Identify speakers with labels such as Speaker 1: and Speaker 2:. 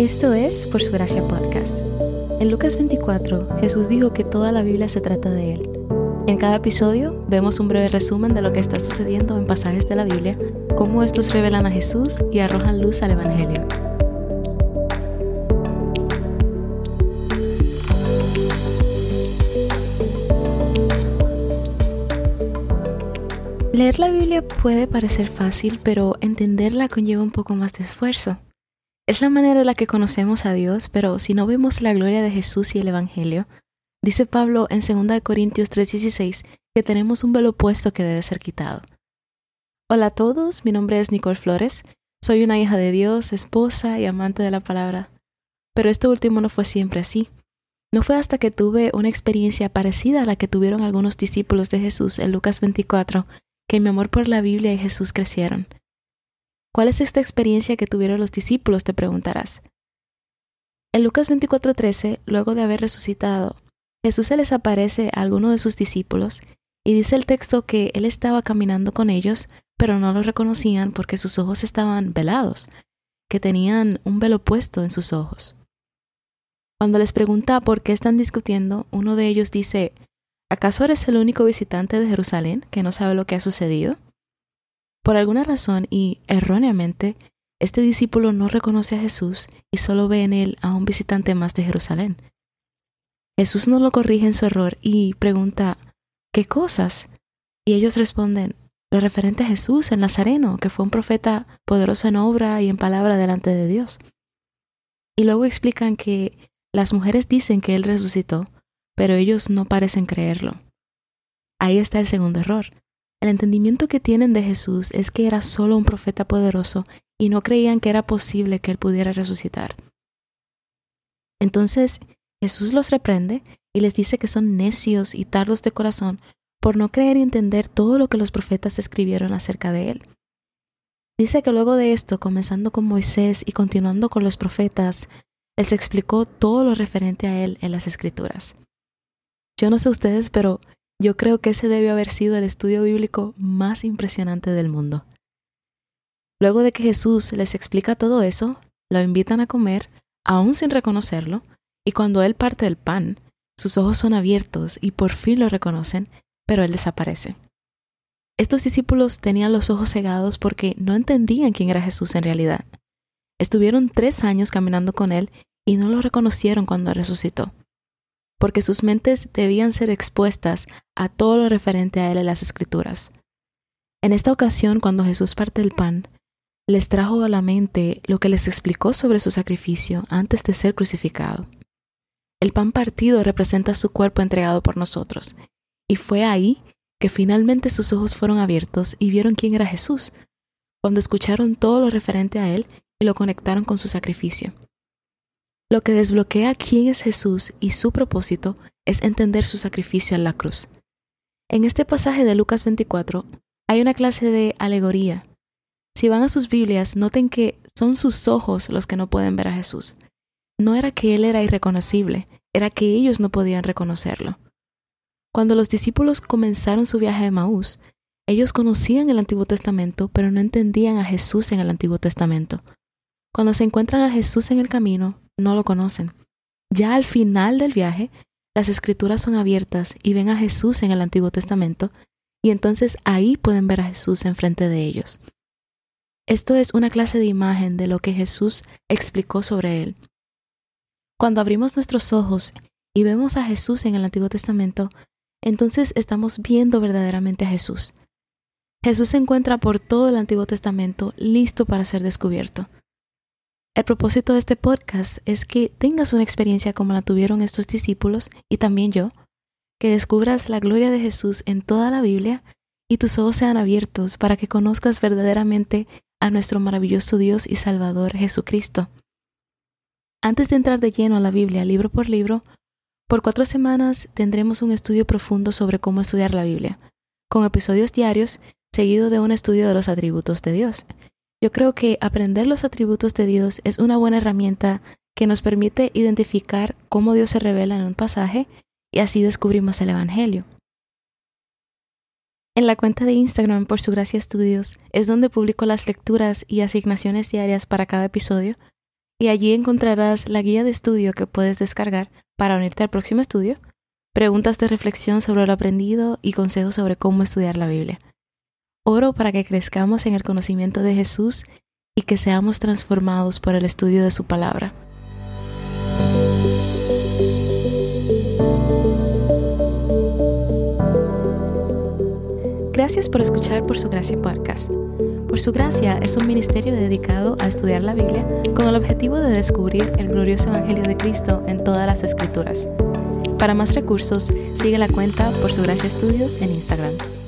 Speaker 1: Esto es Por Su Gracia Podcast. En Lucas 24, Jesús dijo que toda la Biblia se trata de Él. En cada episodio vemos un breve resumen de lo que está sucediendo en pasajes de la Biblia, cómo estos revelan a Jesús y arrojan luz al Evangelio. Leer la Biblia puede parecer fácil, pero entenderla conlleva un poco más de esfuerzo. Es la manera en la que conocemos a Dios, pero si no vemos la gloria de Jesús y el Evangelio, dice Pablo en 2 Corintios 3:16 que tenemos un velo puesto que debe ser quitado. Hola a todos, mi nombre es Nicole Flores, soy una hija de Dios, esposa y amante de la palabra. Pero esto último no fue siempre así. No fue hasta que tuve una experiencia parecida a la que tuvieron algunos discípulos de Jesús en Lucas 24 que mi amor por la Biblia y Jesús crecieron. ¿Cuál es esta experiencia que tuvieron los discípulos? te preguntarás. En Lucas 24:13, luego de haber resucitado, Jesús se les aparece a alguno de sus discípulos y dice el texto que él estaba caminando con ellos, pero no lo reconocían porque sus ojos estaban velados, que tenían un velo puesto en sus ojos. Cuando les pregunta por qué están discutiendo, uno de ellos dice, ¿acaso eres el único visitante de Jerusalén que no sabe lo que ha sucedido? Por alguna razón y erróneamente, este discípulo no reconoce a Jesús y solo ve en él a un visitante más de Jerusalén. Jesús no lo corrige en su error y pregunta, ¿qué cosas? Y ellos responden, lo referente a Jesús, el Nazareno, que fue un profeta poderoso en obra y en palabra delante de Dios. Y luego explican que las mujeres dicen que Él resucitó, pero ellos no parecen creerlo. Ahí está el segundo error. El entendimiento que tienen de Jesús es que era solo un profeta poderoso y no creían que era posible que él pudiera resucitar. Entonces Jesús los reprende y les dice que son necios y tardos de corazón por no creer y entender todo lo que los profetas escribieron acerca de él. Dice que luego de esto, comenzando con Moisés y continuando con los profetas, les explicó todo lo referente a él en las escrituras. Yo no sé ustedes, pero yo creo que ese debe haber sido el estudio bíblico más impresionante del mundo. Luego de que Jesús les explica todo eso, lo invitan a comer, aún sin reconocerlo, y cuando Él parte el pan, sus ojos son abiertos y por fin lo reconocen, pero Él desaparece. Estos discípulos tenían los ojos cegados porque no entendían quién era Jesús en realidad. Estuvieron tres años caminando con Él y no lo reconocieron cuando resucitó porque sus mentes debían ser expuestas a todo lo referente a él en las escrituras. En esta ocasión, cuando Jesús parte el pan, les trajo a la mente lo que les explicó sobre su sacrificio antes de ser crucificado. El pan partido representa su cuerpo entregado por nosotros, y fue ahí que finalmente sus ojos fueron abiertos y vieron quién era Jesús, cuando escucharon todo lo referente a él y lo conectaron con su sacrificio. Lo que desbloquea quién es Jesús y su propósito es entender su sacrificio en la cruz. En este pasaje de Lucas 24 hay una clase de alegoría. Si van a sus Biblias, noten que son sus ojos los que no pueden ver a Jesús. No era que Él era irreconocible, era que ellos no podían reconocerlo. Cuando los discípulos comenzaron su viaje a Maús, ellos conocían el Antiguo Testamento, pero no entendían a Jesús en el Antiguo Testamento. Cuando se encuentran a Jesús en el camino, no lo conocen. Ya al final del viaje, las escrituras son abiertas y ven a Jesús en el Antiguo Testamento, y entonces ahí pueden ver a Jesús enfrente de ellos. Esto es una clase de imagen de lo que Jesús explicó sobre él. Cuando abrimos nuestros ojos y vemos a Jesús en el Antiguo Testamento, entonces estamos viendo verdaderamente a Jesús. Jesús se encuentra por todo el Antiguo Testamento listo para ser descubierto. El propósito de este podcast es que tengas una experiencia como la tuvieron estos discípulos y también yo, que descubras la gloria de Jesús en toda la Biblia y tus ojos sean abiertos para que conozcas verdaderamente a nuestro maravilloso Dios y Salvador Jesucristo. Antes de entrar de lleno a la Biblia libro por libro, por cuatro semanas tendremos un estudio profundo sobre cómo estudiar la Biblia, con episodios diarios seguido de un estudio de los atributos de Dios. Yo creo que aprender los atributos de Dios es una buena herramienta que nos permite identificar cómo Dios se revela en un pasaje y así descubrimos el Evangelio. En la cuenta de Instagram por su gracia estudios es donde publico las lecturas y asignaciones diarias para cada episodio y allí encontrarás la guía de estudio que puedes descargar para unirte al próximo estudio, preguntas de reflexión sobre lo aprendido y consejos sobre cómo estudiar la Biblia. Oro para que crezcamos en el conocimiento de Jesús y que seamos transformados por el estudio de su palabra. Gracias por escuchar Por Su Gracia Podcast. Por Su Gracia es un ministerio dedicado a estudiar la Biblia con el objetivo de descubrir el glorioso Evangelio de Cristo en todas las Escrituras. Para más recursos, sigue la cuenta Por Su Gracia Estudios en Instagram.